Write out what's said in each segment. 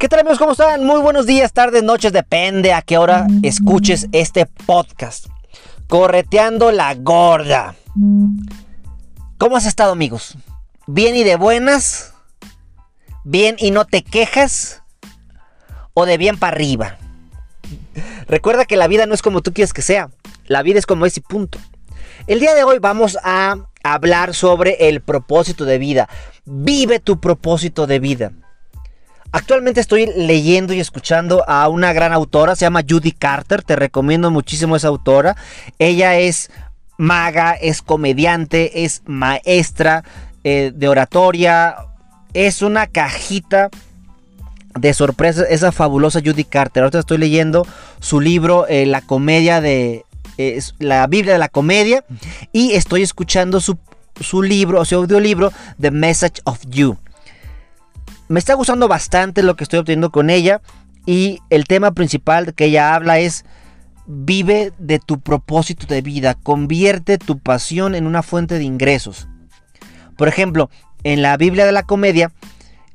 ¿Qué tal amigos? ¿Cómo están? Muy buenos días, tardes, noches, depende a qué hora escuches este podcast. Correteando la gorda. ¿Cómo has estado amigos? ¿Bien y de buenas? ¿Bien y no te quejas? ¿O de bien para arriba? Recuerda que la vida no es como tú quieres que sea. La vida es como es y punto. El día de hoy vamos a hablar sobre el propósito de vida. Vive tu propósito de vida. Actualmente estoy leyendo y escuchando a una gran autora, se llama Judy Carter, te recomiendo muchísimo esa autora. Ella es maga, es comediante, es maestra eh, de oratoria, es una cajita de sorpresa esa fabulosa Judy Carter. Ahorita estoy leyendo su libro, eh, La comedia de... la Biblia de la comedia y estoy escuchando su, su libro, su audiolibro, The Message of You. Me está gustando bastante lo que estoy obteniendo con ella y el tema principal que ella habla es vive de tu propósito de vida, convierte tu pasión en una fuente de ingresos. Por ejemplo, en la Biblia de la comedia,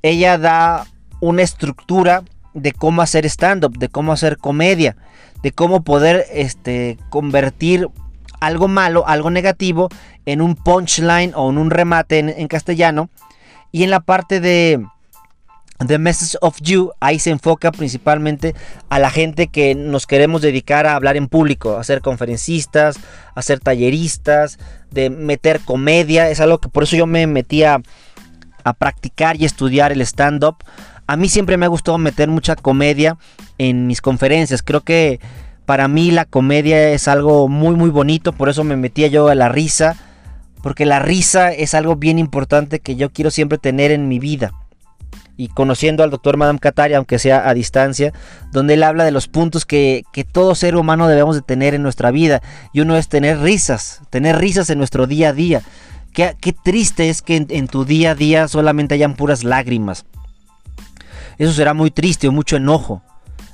ella da una estructura de cómo hacer stand-up, de cómo hacer comedia, de cómo poder este, convertir algo malo, algo negativo, en un punchline o en un remate en castellano. Y en la parte de, The Message of You, ahí se enfoca principalmente a la gente que nos queremos dedicar a hablar en público, a ser conferencistas, a ser talleristas, de meter comedia, es algo que por eso yo me metí a, practicar y estudiar el stand-up. A mí siempre me ha gustado meter mucha comedia en mis conferencias, creo que para mí la comedia es algo muy muy bonito, por eso me metía yo a la risa, porque la risa es algo bien importante que yo quiero siempre tener en mi vida y conociendo al doctor Madame Katari, aunque sea a distancia, donde él habla de los puntos que, todo ser humano debemos de tener en nuestra vida. Y uno es tener risas, tener risas en nuestro día a día. Qué, qué triste es que en, tu día a día solamente hayan puras lágrimas. Eso será muy triste o mucho enojo.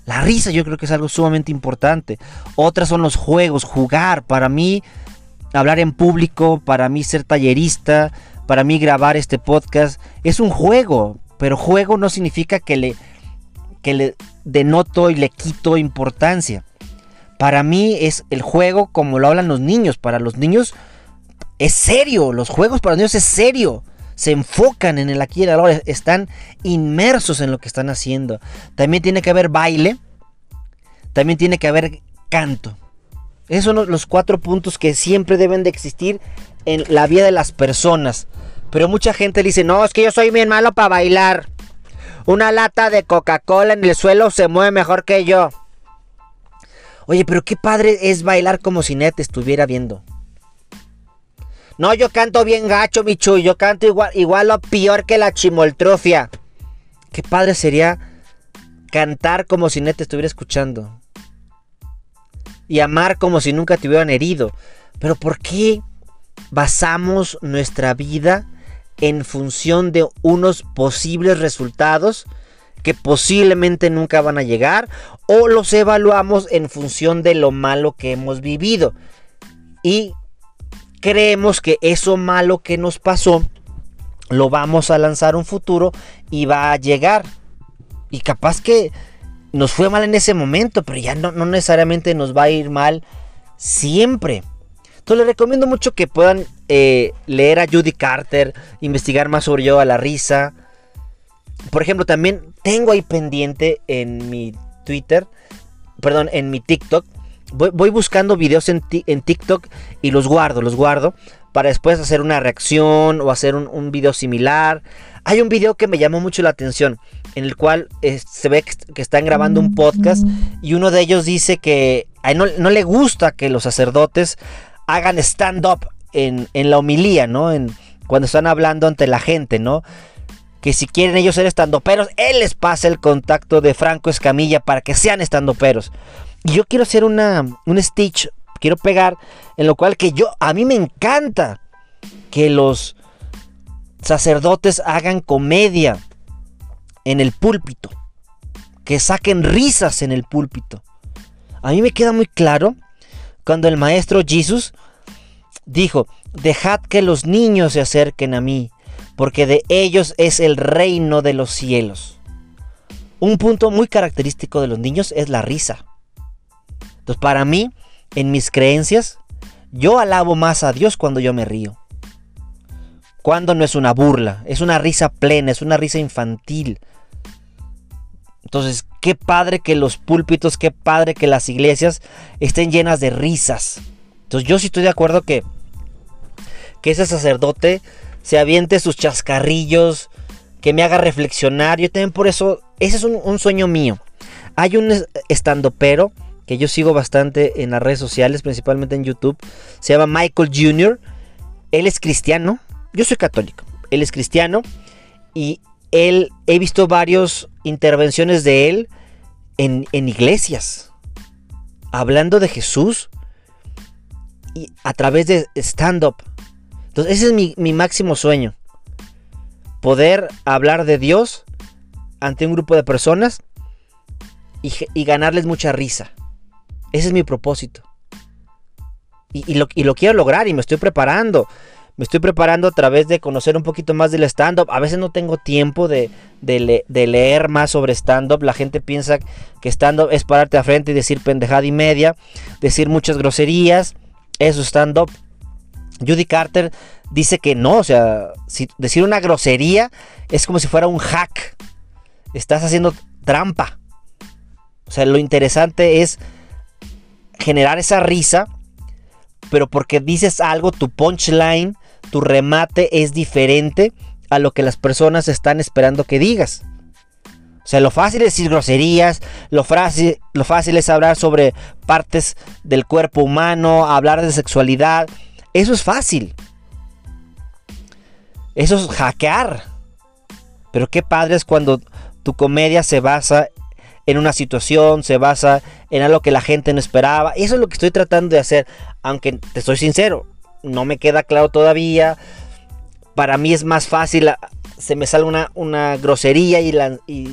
La risa yo creo que es algo sumamente importante. Otras son los juegos, jugar. Para mí, hablar en público, para mí ser tallerista, para mí grabar este podcast, es un juego. Pero juego no significa que le, que le denoto y le quito importancia. Para mí es el juego como lo hablan los niños. Para los niños es serio. Los juegos para los niños es serio. Se enfocan en el aquí y el ahora. Están inmersos en lo que están haciendo. También tiene que haber baile. También tiene que haber canto. Esos son los cuatro puntos que siempre deben de existir en la vida de las personas. Pero mucha gente dice, no, es que yo soy bien malo para bailar. Una lata de Coca-Cola en el suelo se mueve mejor que yo. Oye, pero qué padre es bailar como si Net estuviera viendo. No, yo canto bien gacho, bichu. Yo canto igual, igual o peor que la chimoltrofia. Qué padre sería cantar como si Net estuviera escuchando. Y amar como si nunca te hubieran herido. Pero ¿por qué basamos nuestra vida en función de unos posibles resultados que posiblemente nunca van a llegar o los evaluamos en función de lo malo que hemos vivido. Y creemos que eso malo que nos pasó lo vamos a lanzar un futuro y va a llegar. Y capaz que nos fue mal en ese momento pero ya no, no necesariamente nos va a ir mal siempre entonces les recomiendo mucho que puedan eh, leer a Judy Carter, investigar más sobre yo a la risa. Por ejemplo, también tengo ahí pendiente en mi Twitter, perdón, en mi TikTok. Voy, buscando videos en, TikTok y los guardo, los guardo para después hacer una reacción o hacer un, video similar. Hay un video que me llamó mucho la atención, en el cual eh, se ve que, están grabando un podcast y uno de ellos dice que no le gusta que los sacerdotes hagan stand-up en, la homilía, ¿no? En, cuando están hablando ante la gente, ¿no? que si quieren ellos ser estandoperos, él les pasa el contacto de Franco Escamilla para que sean estandoperos. Y yo quiero hacer una, un stitch, quiero pegar, en lo cual que yo, a mí me encanta que los sacerdotes hagan comedia en el púlpito, que saquen risas en el púlpito. A mí me queda muy claro cuando el maestro Jesús dijo, dejad que los niños se acerquen a mí, porque de ellos es el reino de los cielos. Un punto muy característico de los niños es la risa. Entonces, para mí, en mis creencias, yo alabo más a Dios cuando yo me río. Cuando no es una burla, es una risa plena, es una risa infantil. Entonces, qué padre que los púlpitos, qué padre que las iglesias estén llenas de risas. Entonces, yo sí estoy de acuerdo que, que ese sacerdote se aviente sus chascarrillos, que me haga reflexionar. Yo también por eso, ese es un, sueño mío. Hay un estandopero que yo sigo bastante en las redes sociales, principalmente en YouTube. Se llama Michael Jr. Él es cristiano, yo soy católico, él es cristiano y él, he visto varias intervenciones de él en, iglesias, hablando de Jesús y a través de stand-up. Entonces ese es mi, máximo sueño, poder hablar de Dios ante un grupo de personas y, ganarles mucha risa. Ese es mi propósito. Y, lo, y, lo, quiero lograr y me estoy preparando me estoy preparando a través de conocer un poquito más del stand-up. A veces no tengo tiempo de, leer más sobre stand-up. La gente piensa que stand-up es pararte a frente y decir pendejada y media, decir muchas groserías. Eso stand-up. Judy Carter dice que no, o sea, decir una grosería es como si fuera un hack. Estás haciendo trampa. O sea, lo interesante es generar esa risa, pero porque dices algo, tu punchline tu remate es diferente a lo que las personas están esperando que digas. O sea, lo fácil es decir groserías, lo fácil, lo fácil es hablar sobre partes del cuerpo humano, hablar de sexualidad. Eso es fácil. Eso es hackear. Pero qué padre es cuando tu comedia se basa en una situación, se basa en algo que la gente no esperaba. Eso es lo que estoy tratando de hacer. Aunque te soy sincero, no me queda claro todavía. Para mí es más fácil, ah, se me sale una, una grosería y,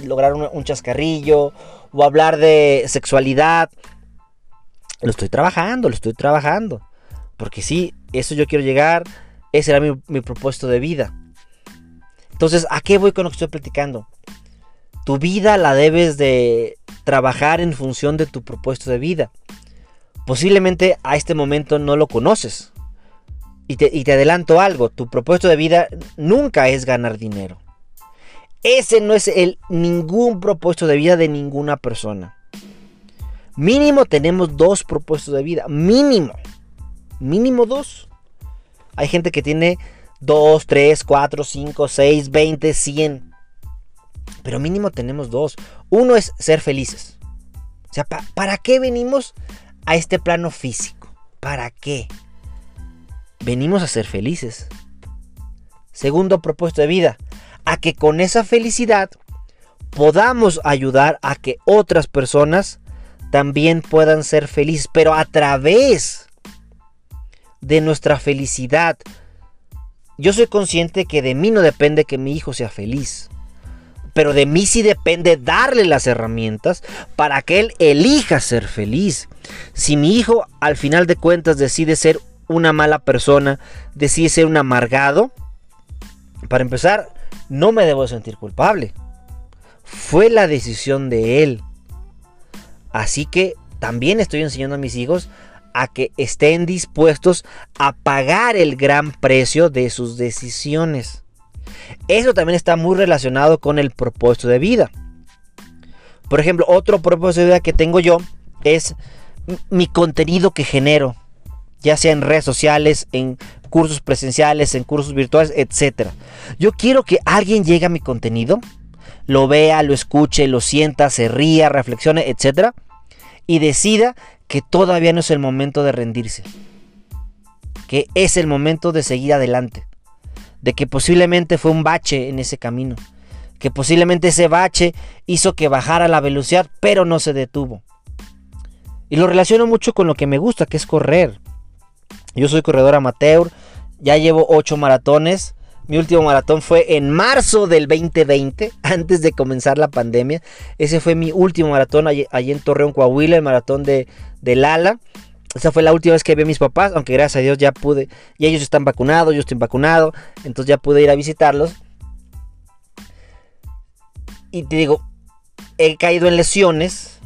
lograr un chascarrillo o hablar de sexualidad. Lo estoy trabajando, lo estoy trabajando. Porque sí, eso yo quiero llegar. Ese era mi, mi propósito de vida. Entonces, ¿a qué voy con lo que estoy platicando? Tu vida la debes de trabajar en función de tu propósito de vida. Posiblemente a este momento no lo conoces. Y te, adelanto algo, tu propósito de vida nunca es ganar dinero. Ese no es el ningún propósito de vida de ninguna persona. Mínimo tenemos dos propósitos de vida. Mínimo. Mínimo dos. Hay gente que tiene dos, tres, cuatro, cinco, seis, veinte, cien. Pero mínimo tenemos dos. Uno es ser felices. O sea, ¿para qué venimos a este plano físico? ¿Para qué? Venimos a ser felices. Segundo propósito de vida, a que con esa felicidad podamos ayudar a que otras personas también puedan ser felices, pero a través de nuestra felicidad. Yo soy consciente que de mí no depende que mi hijo sea feliz, pero de mí sí depende darle las herramientas para que él elija ser feliz. Si mi hijo al final de cuentas decide ser una mala persona, decide ser un amargado, para empezar, no me debo sentir culpable. Fue la decisión de él. Así que también estoy enseñando a mis hijos a que estén dispuestos a pagar el gran precio de sus decisiones. Eso también está muy relacionado con el propósito de vida. Por ejemplo, otro propósito de vida que tengo yo es mi contenido que genero ya sea en redes sociales, en cursos presenciales, en cursos virtuales, etc. Yo quiero que alguien llegue a mi contenido, lo vea, lo escuche, lo sienta, se ría, reflexione, etc. Y decida que todavía no es el momento de rendirse. Que es el momento de seguir adelante. De que posiblemente fue un bache en ese camino. que posiblemente ese bache hizo que bajara la velocidad, pero no se detuvo. Y lo relaciono mucho con lo que me gusta, que es correr. Yo soy corredor amateur, ya llevo 8 maratones. Mi último maratón fue en marzo del 2020, antes de comenzar la pandemia. Ese fue mi último maratón allí, en Torreón, Coahuila, el maratón de, de Lala. Esa fue la última vez que vi a mis papás, aunque gracias a Dios ya pude. Y ellos están vacunados, yo estoy vacunado. Entonces ya pude ir a visitarlos. Y te digo, he caído en lesiones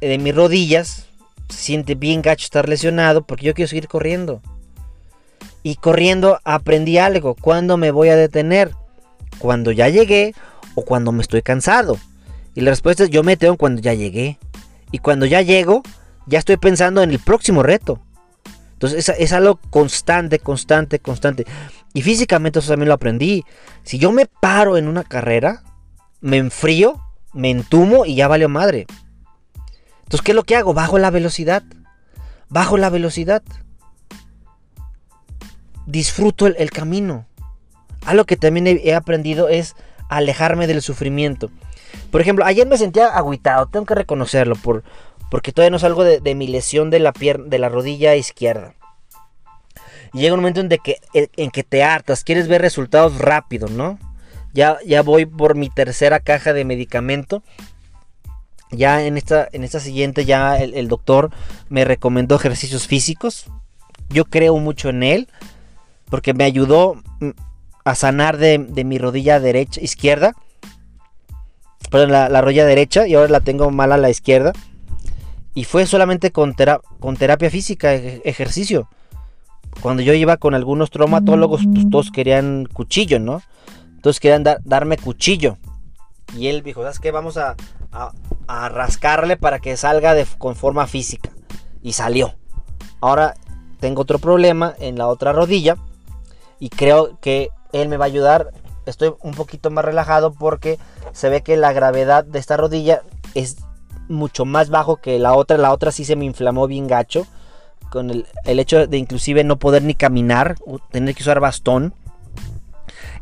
de mis rodillas. Se siente bien gacho estar lesionado porque yo quiero seguir corriendo. Y corriendo aprendí algo. ¿Cuándo me voy a detener? ¿Cuando ya llegué o cuando me estoy cansado? Y la respuesta es yo me detengo cuando ya llegué. Y cuando ya llego, ya estoy pensando en el próximo reto. Entonces es, es, algo constante, constante, constante. Y físicamente eso también lo aprendí. Si yo me paro en una carrera, me enfrío, me entumo y ya valió madre. Entonces, ¿qué es lo que hago? Bajo la velocidad. Bajo la velocidad. Disfruto el, camino. Algo que también he, aprendido es alejarme del sufrimiento. Por ejemplo, ayer me sentía agüitado, tengo que reconocerlo, por, porque todavía no salgo de, mi lesión de la, pierna, de la rodilla izquierda. Y llega un momento en, que, en que te hartas, quieres ver resultados rápido, ¿no? Ya, ya voy por mi tercera caja de medicamento. Ya en esta, en esta siguiente ya el, doctor me recomendó ejercicios físicos. Yo creo mucho en él. Porque me ayudó mm, a sanar de, mi rodilla derecha, izquierda. Perdón, la, rodilla derecha. Y ahora la tengo mal a la izquierda. Y fue solamente con, con terapia física, ejercicio. Cuando yo iba con algunos traumatólogos, pues todos querían cuchillo, ¿no? Entonces querían darme cuchillo. Y él dijo, ¿sabes qué? Vamos a, rascarle para que salga de, con forma física. Y salió. Ahora tengo otro problema en la otra rodilla. Y creo que él me va a ayudar. Estoy un poquito más relajado porque se ve que la gravedad de esta rodilla es mucho más bajo que la otra. La otra sí se me inflamó bien gacho. Con el, el hecho de inclusive no poder ni caminar. Tener que usar bastón.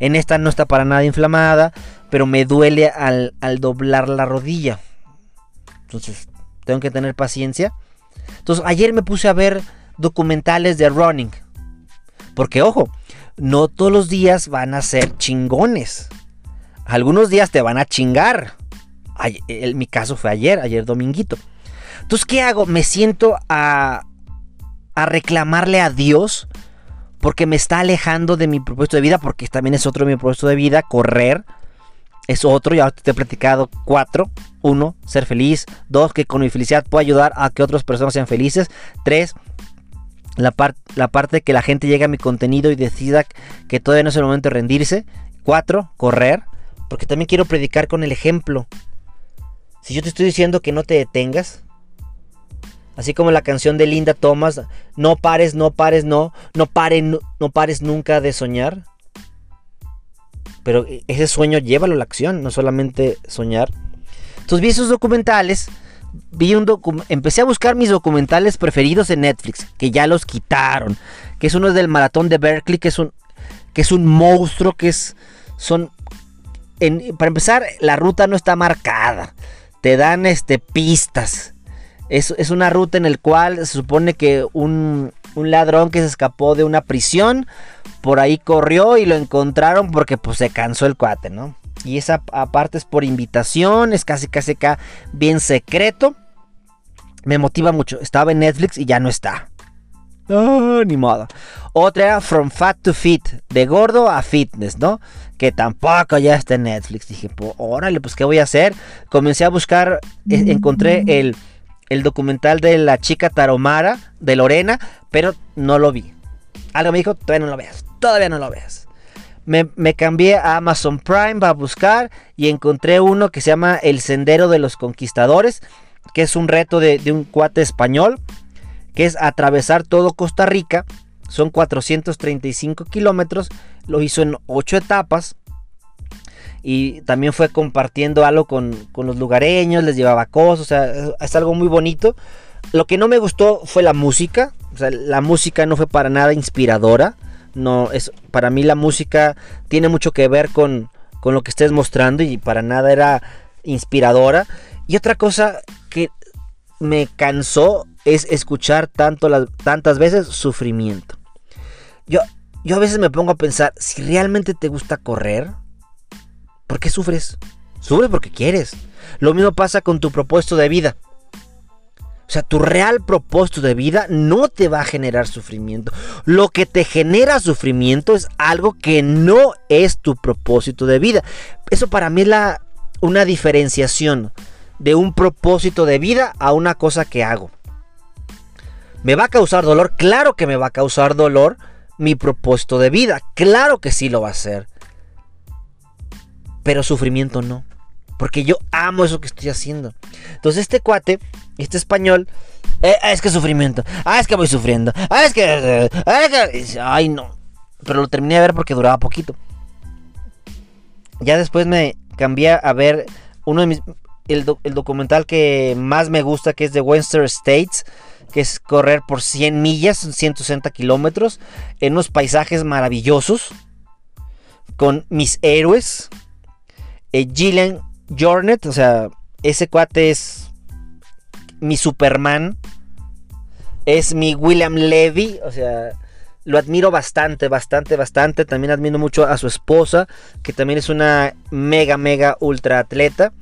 En esta no está para nada inflamada, pero me duele al, doblar la rodilla. Entonces, tengo que tener paciencia. Entonces, ayer me puse a ver documentales de running. Porque, ojo, no todos los días van a ser chingones. Algunos días te van a chingar. En mi caso fue ayer, ayer dominguito. Entonces, ¿qué hago? Me siento a, a reclamarle a Dios porque me está alejando de mi propósito de vida, porque también es otro de mi propósito de vida, correr. Es otro, ya te he platicado cuatro. Uno, ser feliz. Dos, que con mi felicidad puedo ayudar a que otras personas sean felices. Tres, la, la parte que la gente llegue a mi contenido y decida que todavía no es el momento de rendirse. Cuatro, correr. Porque también quiero predicar con el ejemplo. Si yo te estoy diciendo que no te detengas, Así como la canción de Linda Thomas, no pares, no pares, no, no, no, pares nunca de soñar. Pero ese sueño llévalo a la acción, no solamente soñar. Entonces vi esos documentales, vi un empecé a buscar mis documentales preferidos en Netflix, que ya los quitaron, que es uno del maratón de Berkeley, que es un, que es un monstruo, que es, son, para empezar, la ruta no está marcada, te dan este, pistas es, una ruta en la cual se supone que un, ladrón que se escapó de una prisión, por ahí corrió y lo encontraron porque pues se cansó el cuate, ¿no? Y esa aparte es por invitación, es casi casi acá bien secreto. Me motiva mucho. Estaba en Netflix y ya no está. Oh, ni modo. Otra era From Fat to Fit, de gordo a fitness, ¿no? Que tampoco ya está en Netflix. Dije, pues órale, pues ¿qué voy a hacer? Comencé a buscar, e, encontré el el documental de la chica Taromara de Lorena, pero no lo vi. Algo me dijo, todavía no lo veas, todavía no lo veas. Me, cambié a Amazon Prime para buscar y encontré uno que se llama El Sendero de los Conquistadores, que es un reto de, de un cuate español, que es atravesar todo Costa Rica. Son 435 kilómetros, lo hizo en 8 etapas y también fue compartiendo algo con, los lugareños, les llevaba cosas, o sea, es algo muy bonito. Lo que no me gustó fue la música, o sea, la música no fue para nada inspiradora. No, es, para mí la música tiene mucho que ver con, con lo que estés mostrando y para nada era inspiradora. Y otra cosa que me cansó es escuchar tanto las, tantas veces sufrimiento. Yo, yo a veces me pongo a pensar, si realmente te gusta correr, ¿por qué sufres? Sufres porque quieres. Lo mismo pasa con tu propósito de vida. O sea, tu real propósito de vida no te va a generar sufrimiento. Lo que te genera sufrimiento es algo que no es tu propósito de vida. Eso para mí es la, una diferenciación de un propósito de vida a una cosa que hago. ¿Me va a causar dolor? Claro que me va a causar dolor mi propósito de vida. Claro que sí lo va a hacer. Pero sufrimiento no. Porque yo amo eso que estoy haciendo. Entonces este cuate, este español, eh, es que sufrimiento. Ah, es que voy sufriendo. Ah, es que... Ay, no. Pero lo terminé de ver porque duraba poquito. Ya después me cambié a ver uno de mis... El, el documental que más me gusta, que es de Western States que es correr por 100 millas, 160 kilómetros, en unos paisajes maravillosos, con mis héroes, eh, Gillian Jornet, o sea, ese cuate es mi Superman, es mi William Levy, o sea, lo admiro bastante, bastante, bastante. También admiro mucho a su esposa, que también es una mega, mega ultra atleta.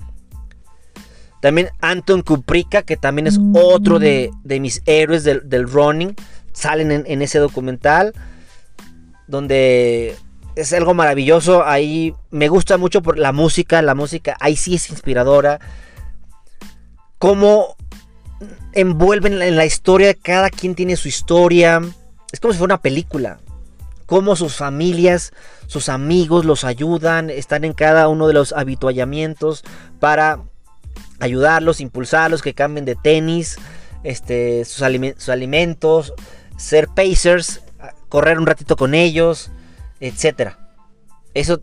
También Anton Kuprika, que también es otro de, mis héroes del, running. Salen en, ese documental. Donde es algo maravilloso. Ahí me gusta mucho por la música. La música ahí sí es inspiradora. Cómo envuelven en la historia. Cada quien tiene su historia. Es como si fuera una película. Cómo sus familias, sus amigos los ayudan. Están en cada uno de los habituallamientos para ayudarlos, impulsarlos, que cambien de tenis, este, sus, alimentos, ser pacers, correr un ratito con ellos, etc. Eso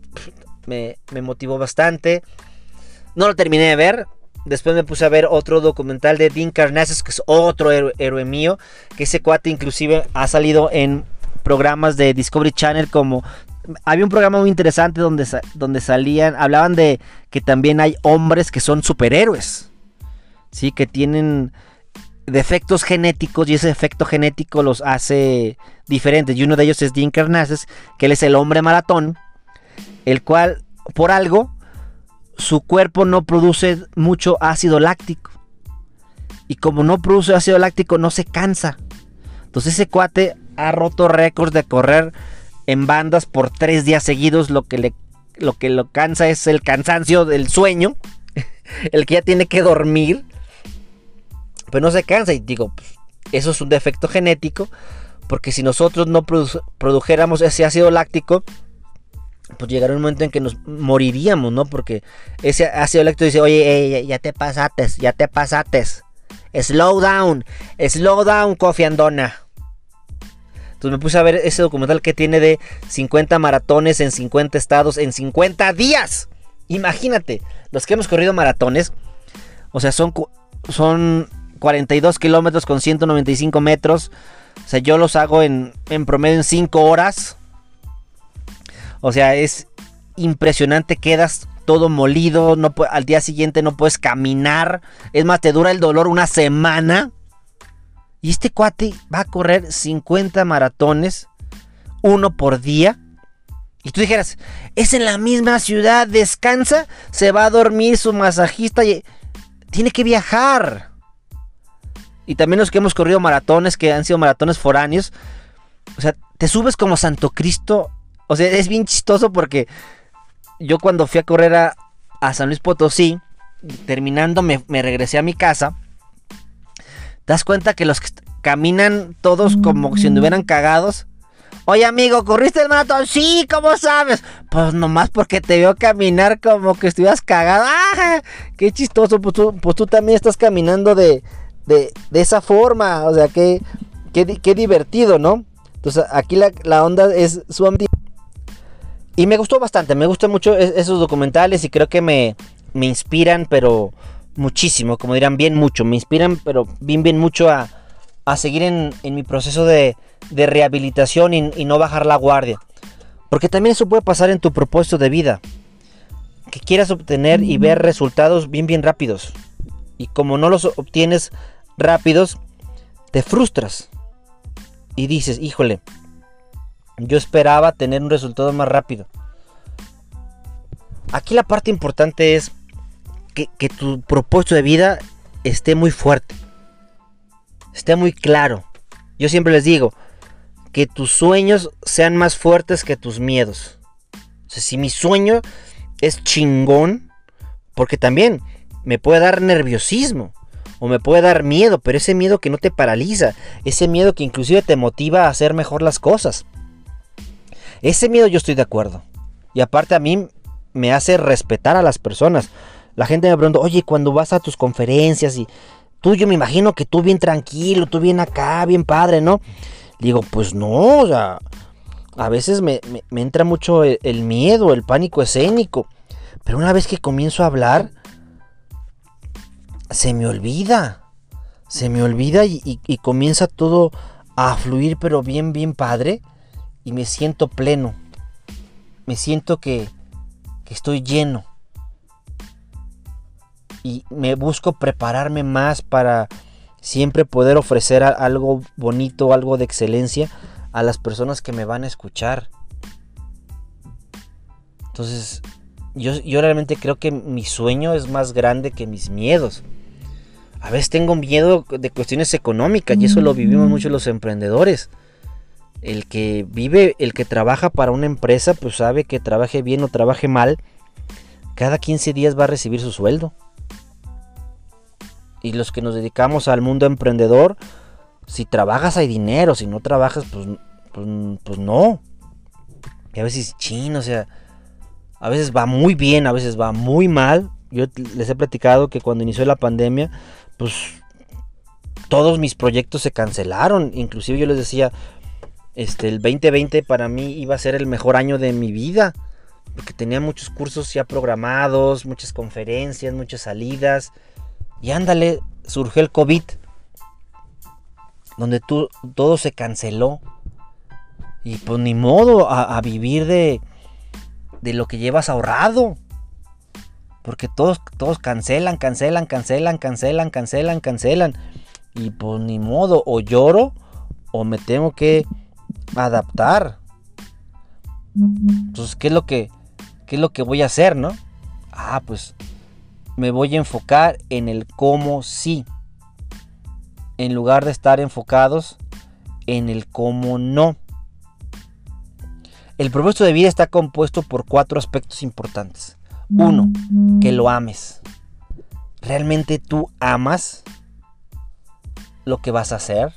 me, motivó bastante. No lo terminé de ver. Después me puse a ver otro documental de Dean Carnassus, que es otro héroe mío. Que ese cuate inclusive ha salido en programas de Discovery Channel como había un programa muy interesante donde, donde salían, hablaban de que también hay hombres que son superhéroes, ¿sí? Que tienen defectos genéticos y ese efecto genético los hace diferentes. Y uno de ellos es Dean Carnazes, que él es el hombre maratón, el cual, por algo, su cuerpo no produce mucho ácido láctico. Y como no produce ácido láctico, no se cansa. Entonces ese cuate ha roto récords de correr en bandas por tres días seguidos, lo que le lo que lo cansa es el cansancio del sueño, el que ya tiene que dormir, pero no se cansa y digo, pues, eso es un defecto genético, porque si nosotros no produjéramos ese ácido láctico, pues llegará un momento en que nos moriríamos, ¿no? Porque ese ácido láctico dice, oye, ya te pasates, ya te pasates. Slow down, slow down, Coffee Andona. Entonces me puse a ver ese documental que tiene de 50 maratones en 50 estados en 50 días. Imagínate, los que hemos corrido maratones, o sea, son, son 42 kilómetros con 195 metros. O sea, yo los hago en, en promedio en 5 horas. O sea, es impresionante, quedas todo molido, no, al día siguiente no puedes caminar. Es más, te dura el dolor una semana. Y este cuate va a correr 50 maratones, uno por día. Y tú dijeras, es en la misma ciudad, descansa, se va a dormir su masajista y tiene que viajar. Y también los que hemos corrido maratones, que han sido maratones foráneos, o sea, te subes como Santo Cristo. O sea, es bien chistoso porque yo cuando fui a correr a, San Luis Potosí, terminando me regresé a mi casa ¿Te das cuenta que los que caminan todos como si anduvieran cagados? Oye, amigo, ¿corriste el maratón? Sí, ¿cómo sabes? Pues nomás porque te veo caminar como que estuvieras cagado. ¡Ah! ¡Qué chistoso! Pues tú, pues tú también estás caminando de, de, esa forma. O sea, qué, qué, divertido, ¿no? Entonces, aquí la, la onda es sumamente... Y me gustó bastante, me gustan mucho esos documentales y creo que me, me inspiran, pero muchísimo, como dirán, bien mucho. Me inspiran, pero bien, bien mucho a, seguir en, mi proceso de, rehabilitación y, no bajar la guardia. Porque también eso puede pasar en tu propósito de vida. que quieras obtener y ver resultados bien, bien rápidos. Y como no los obtienes rápidos, te frustras. Y dices, híjole, yo esperaba tener un resultado más rápido. Aquí la parte importante es que, tu propósito de vida esté muy fuerte. Esté muy claro. Yo siempre les digo, que tus sueños sean más fuertes que tus miedos. Si mi sueño es chingón, porque también me puede dar nerviosismo o me puede dar miedo, pero ese miedo que no te paraliza, ese miedo que inclusive te motiva a hacer mejor las cosas. Ese miedo yo estoy de acuerdo. Y aparte a mí me hace respetar a las personas. La gente me pregunta, oye, cuando vas a tus conferencias y tú, yo me imagino que tú bien tranquilo, tú bien acá, bien padre, ¿no? Digo, pues no, o sea, a veces me, entra mucho el, miedo, el pánico escénico. Pero una vez que comienzo a hablar, se me olvida. Se me olvida y, comienza todo a fluir, pero bien, bien padre. Y me siento pleno. Me siento que, estoy lleno. Y me busco prepararme más para siempre poder ofrecer algo bonito, algo de excelencia a las personas que me van a escuchar. Entonces, yo, realmente creo que mi sueño es más grande que mis miedos. A veces tengo miedo de cuestiones económicas y eso lo vivimos mucho los emprendedores. El que vive, el que trabaja para una empresa, pues sabe que trabaje bien o trabaje mal, cada 15 días va a recibir su sueldo y los que nos dedicamos al mundo emprendedor, si trabajas hay dinero, si no trabajas, pues, pues, pues, no. Y a veces, chino, o sea, a veces va muy bien, a veces va muy mal. Yo les he platicado que cuando inició la pandemia, pues todos mis proyectos se cancelaron. Inclusive yo les decía, este, el 2020 para mí iba a ser el mejor año de mi vida. Porque tenía muchos cursos ya programados, muchas conferencias, muchas salidas. Y ándale, surgió el COVID, donde todo se canceló. Y pues ni modo a, vivir de, de lo que llevas ahorrado. Porque todos, todos cancelan, cancelan, cancelan, cancelan, cancelan, cancelan. Y pues ni modo, o lloro o me tengo que adaptar. Entonces, ¿qué es lo que, qué es lo que voy a hacer, no? Ah, pues me voy a enfocar en el cómo sí. En lugar de estar enfocados en el cómo no. El propósito de vida está compuesto por cuatro aspectos importantes. Uno, que lo ames. ¿Realmente tú amas lo que vas a hacer?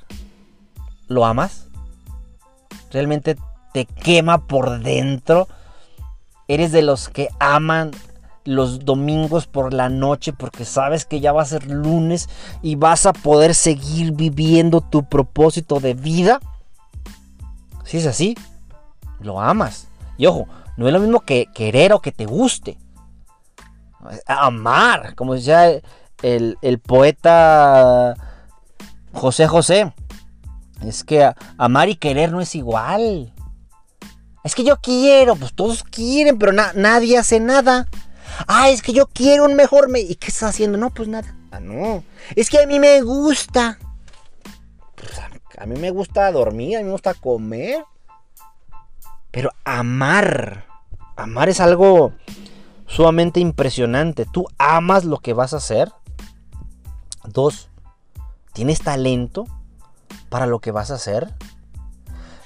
¿Lo amas? ¿Realmente te quema por dentro? ¿Eres de los que aman los domingos por la noche porque sabes que ya va a ser lunes y vas a poder seguir viviendo tu propósito de vida. Si es así, lo amas. Y ojo, no es lo mismo que querer o que te guste. Amar, como decía el, el poeta José José. Es que amar y querer no es igual. Es que yo quiero, pues todos quieren, pero nadie hace nada. Ah, es que yo quiero un mejor... Me ¿Y qué estás haciendo? No, pues nada. Ah, no. Es que a mí me gusta. Pues, a mí me gusta dormir, a mí me gusta comer. Pero amar. Amar es algo sumamente impresionante. Tú amas lo que vas a hacer. Dos, ¿tienes talento para lo que vas a hacer?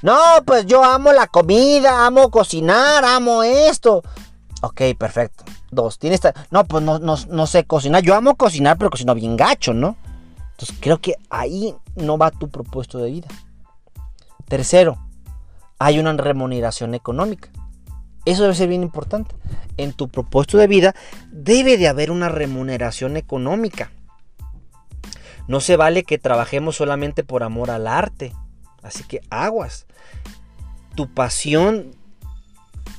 No, pues yo amo la comida, amo cocinar, amo esto. Ok, perfecto. Dos, tienes... No, pues no, no, sé cocinar. Yo amo cocinar, pero cocino bien gacho, ¿no? Entonces creo que ahí no va tu propósito de vida. Tercero, hay una remuneración económica. Eso debe ser bien importante. En tu propósito de vida debe de haber una remuneración económica. No se vale que trabajemos solamente por amor al arte. Así que aguas. Tu pasión,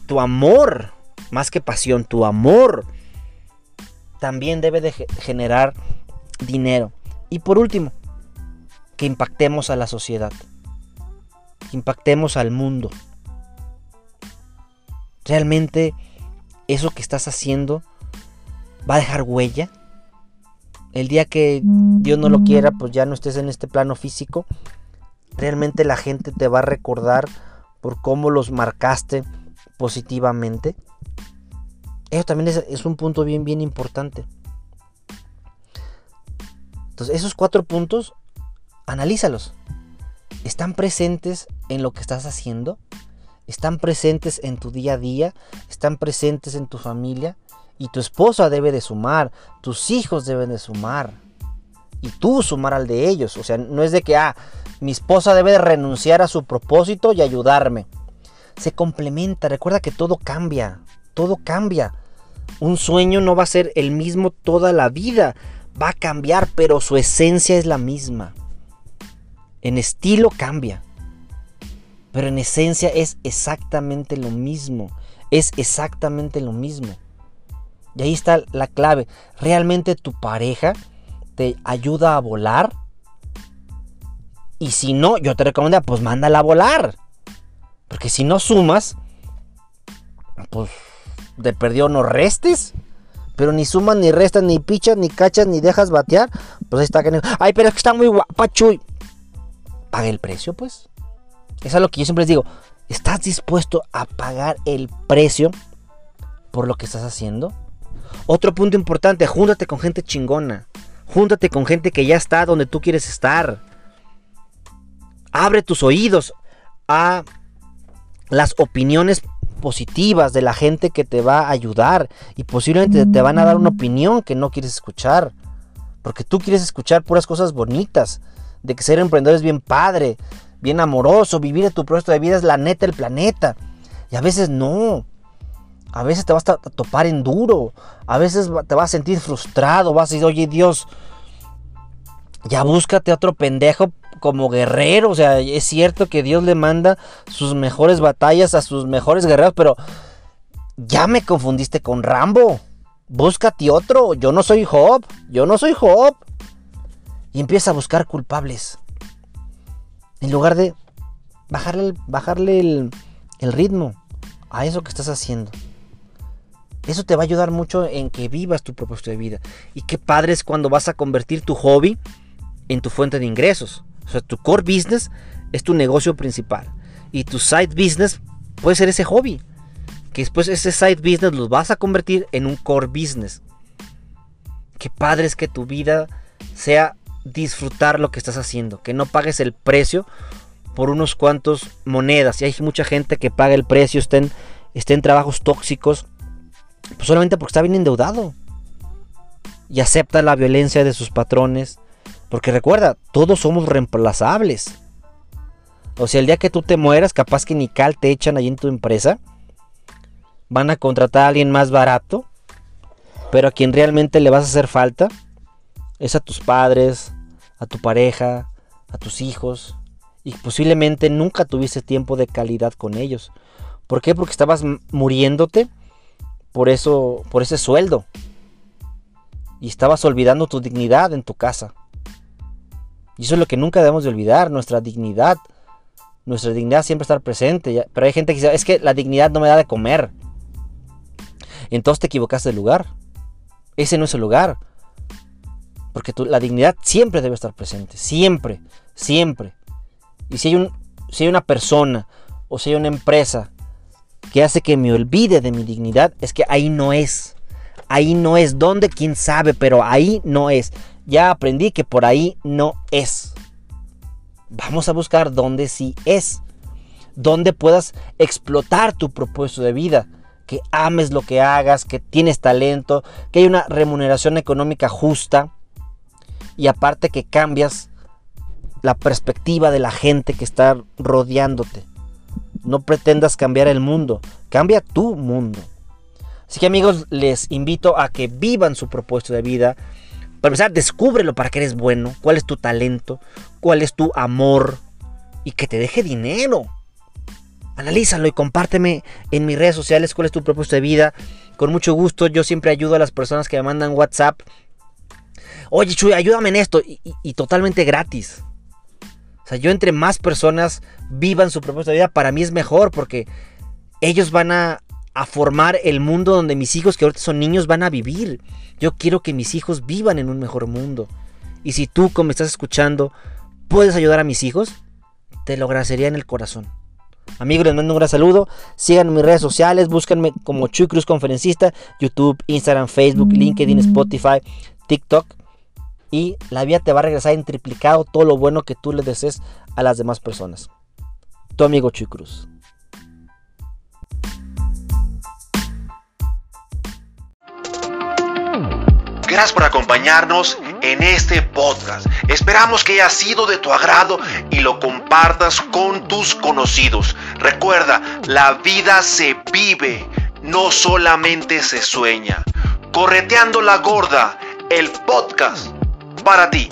tu amor más que pasión, tu amor también debe de generar dinero. Y por último, que impactemos a la sociedad, que impactemos al mundo. Realmente eso que estás haciendo va a dejar huella. El día que Dios no lo quiera, pues ya no estés en este plano físico. Realmente la gente te va a recordar por cómo los marcaste positivamente. Eso también es, es un punto bien, bien importante. Entonces, esos cuatro puntos, analízalos. ¿Están presentes en lo que estás haciendo? ¿Están presentes en tu día a día? ¿Están presentes en tu familia? Y tu esposa debe de sumar, tus hijos deben de sumar. Y tú sumar al de ellos. O sea, no es de que, ah, mi esposa debe de renunciar a su propósito y ayudarme. Se complementa. Recuerda que todo cambia. Todo cambia. Un sueño no va a ser el mismo toda la vida. Va a cambiar, pero su esencia es la misma. En estilo cambia. Pero en esencia es exactamente lo mismo. Es exactamente lo mismo. Y ahí está la clave. ¿Realmente tu pareja te ayuda a volar? Y si no, yo te recomiendo, pues mándala a volar. Porque si no sumas, pues de perdió no restes. Pero ni sumas, ni restas, ni pichas, ni cachas, ni dejas batear. Pues ahí está. Ay, pero es que está muy guapa, Chuy. Paga el precio, pues. Es lo que yo siempre les digo. ¿Estás dispuesto a pagar el precio por lo que estás haciendo? Otro punto importante, júntate con gente chingona. Júntate con gente que ya está donde tú quieres estar. Abre tus oídos a las opiniones positivas de la gente que te va a ayudar y posiblemente te van a dar una opinión que no quieres escuchar. Porque tú quieres escuchar puras cosas bonitas, de que ser emprendedor es bien padre, bien amoroso, vivir tu proyecto de vida es la neta el planeta. Y a veces no. A veces te vas a topar en duro. A veces te vas a sentir frustrado. Vas a decir, oye Dios, ya búscate otro pendejo como guerrero. O sea, es cierto que Dios le manda sus mejores batallas a sus mejores guerreros, pero ya me confundiste con Rambo. Búscate otro. Yo no soy Job. Yo no soy Job. Y empieza a buscar culpables. En lugar de bajarle, el, bajarle el, ritmo a eso que estás haciendo. Eso te va a ayudar mucho en que vivas tu propósito de vida. Y qué padre es cuando vas a convertir tu hobby en tu fuente de ingresos. O sea, tu core business es tu negocio principal. Y tu side business puede ser ese hobby. Que después ese side business lo vas a convertir en un core business. Qué padre es que tu vida sea disfrutar lo que estás haciendo. Que no pagues el precio por unos cuantos monedas. Y hay mucha gente que paga el precio, estén en trabajos tóxicos pues solamente porque está bien endeudado. Y acepta la violencia de sus patrones. Porque recuerda, todos somos reemplazables. O sea, el día que tú te mueras, capaz que ni cal te echan ahí en tu empresa. Van a contratar a alguien más barato. Pero a quien realmente le vas a hacer falta es a tus padres, a tu pareja, a tus hijos. Y posiblemente nunca tuviste tiempo de calidad con ellos. ¿Por qué? Porque estabas muriéndote por eso, por ese sueldo. Y estabas olvidando tu dignidad en tu casa. Y eso es lo que nunca debemos de olvidar, nuestra dignidad. Nuestra dignidad siempre estar presente. Pero hay gente que dice, es que la dignidad no me da de comer. Entonces te equivocaste de lugar. Ese no es el lugar. Porque la dignidad siempre debe estar presente. Siempre. Siempre. Y si hay, un, si hay una persona o si hay una empresa que hace que me olvide de mi dignidad es que ahí no es. Ahí no es. ¿Dónde? ¿Quién sabe? Pero ahí no es. Ya aprendí que por ahí no es. Vamos a buscar dónde sí es. Donde puedas explotar tu propósito de vida. Que ames lo que hagas, que tienes talento, que hay una remuneración económica justa. Y aparte que cambias la perspectiva de la gente que está rodeándote. No pretendas cambiar el mundo, cambia tu mundo. Así que amigos, les invito a que vivan su propósito de vida. Para empezar, descúbrelo para que eres bueno, cuál es tu talento, cuál es tu amor y que te deje dinero. Analízalo y compárteme en mis redes sociales cuál es tu propósito de vida. Con mucho gusto, yo siempre ayudo a las personas que me mandan WhatsApp. Oye, Chuy, ayúdame en esto. y totalmente gratis sea, yo entre más personas vivan su propósito de vida, para mí es mejor porque ellos van a, a formar el mundo donde mis hijos, que ahorita son niños, van a vivir. Yo quiero que mis hijos vivan en un mejor mundo. Y si tú, como estás escuchando, puedes ayudar a mis hijos, te lo agradecería en el corazón. Amigos, les mando un gran saludo. Síganme mis redes sociales, búsquenme como Chuy Cruz Conferencista, YouTube, Instagram, Facebook, LinkedIn, Spotify, TikTok. Y la vida te va a regresar en triplicado todo lo bueno que tú le desees a las demás personas. Tu amigo Chuy Cruz. Gracias por acompañarnos en este podcast. Esperamos que haya sido de tu agrado y lo compartas con tus conocidos. Recuerda, la vida se vive, no solamente se sueña. Correteando la gorda, el podcast para ti.